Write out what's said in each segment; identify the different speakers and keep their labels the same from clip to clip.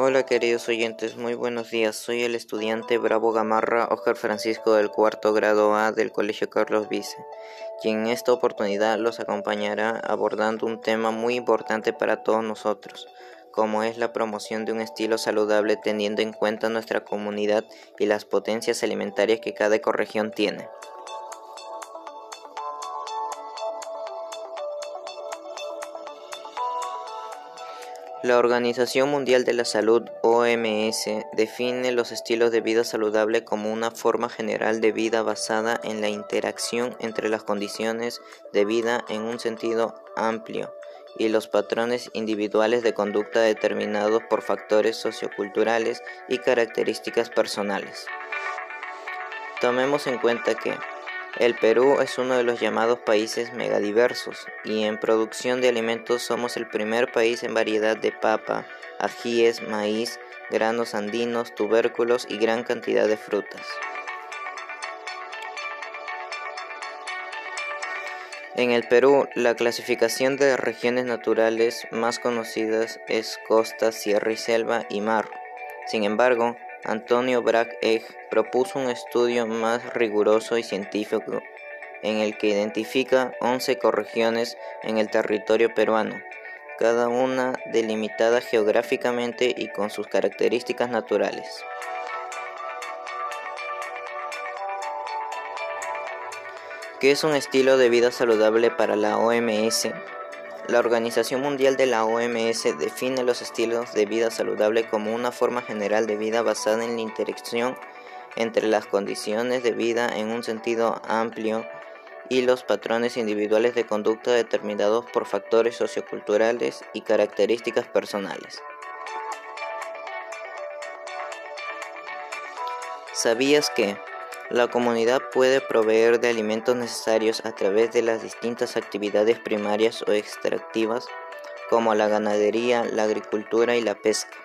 Speaker 1: Hola queridos oyentes, muy buenos días. Soy el estudiante Bravo Gamarra Oscar Francisco del cuarto grado A del Colegio Carlos Vice, quien en esta oportunidad los acompañará abordando un tema muy importante para todos nosotros, como es la promoción de un estilo saludable teniendo en cuenta nuestra comunidad y las potencias alimentarias que cada ecorregión tiene. La Organización Mundial de la Salud, OMS, define los estilos de vida saludable como una forma general de vida basada en la interacción entre las condiciones de vida en un sentido amplio y los patrones individuales de conducta determinados por factores socioculturales y características personales. Tomemos en cuenta que el Perú es uno de los llamados países megadiversos y en producción de alimentos somos el primer país en variedad de papa, ajíes, maíz, granos andinos, tubérculos y gran cantidad de frutas. En el Perú, la clasificación de regiones naturales más conocidas es costa, sierra y selva y mar. Sin embargo, Antonio Bragg-Egg propuso un estudio más riguroso y científico en el que identifica 11 ecorregiones en el territorio peruano, cada una delimitada geográficamente y con sus características naturales. ¿Qué es un estilo de vida saludable para la OMS? La Organización Mundial de la OMS define los estilos de vida saludable como una forma general de vida basada en la interacción entre las condiciones de vida en un sentido amplio y los patrones individuales de conducta determinados por factores socioculturales y características personales. ¿Sabías que la comunidad puede proveer de alimentos necesarios a través de las distintas actividades primarias o extractivas, como la ganadería, la agricultura y la pesca.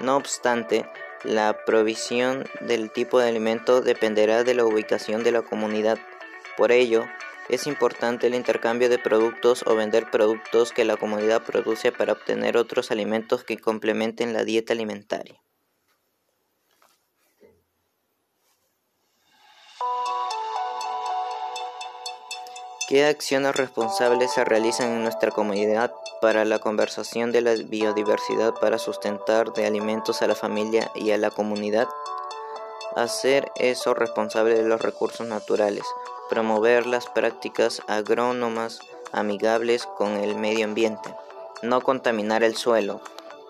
Speaker 1: No obstante, la provisión del tipo de alimento dependerá de la ubicación de la comunidad. Por ello, es importante el intercambio de productos o vender productos que la comunidad produce para obtener otros alimentos que complementen la dieta alimentaria. ¿Qué acciones responsables se realizan en nuestra comunidad para la conservación de la biodiversidad para sustentar de alimentos a la familia y a la comunidad? Hacer eso responsable de los recursos naturales, promover las prácticas agrónomas amigables con el medio ambiente, no contaminar el suelo,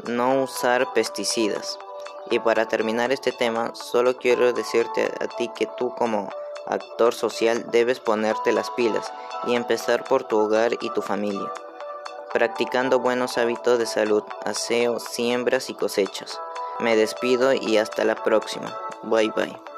Speaker 1: no usar pesticidas. Y para terminar este tema, solo quiero decirte a ti que tú como actor social debes ponerte las pilas y empezar por tu hogar y tu familia, practicando buenos hábitos de salud, aseo, siembras y cosechas. Me despido y hasta la próxima. Bye bye.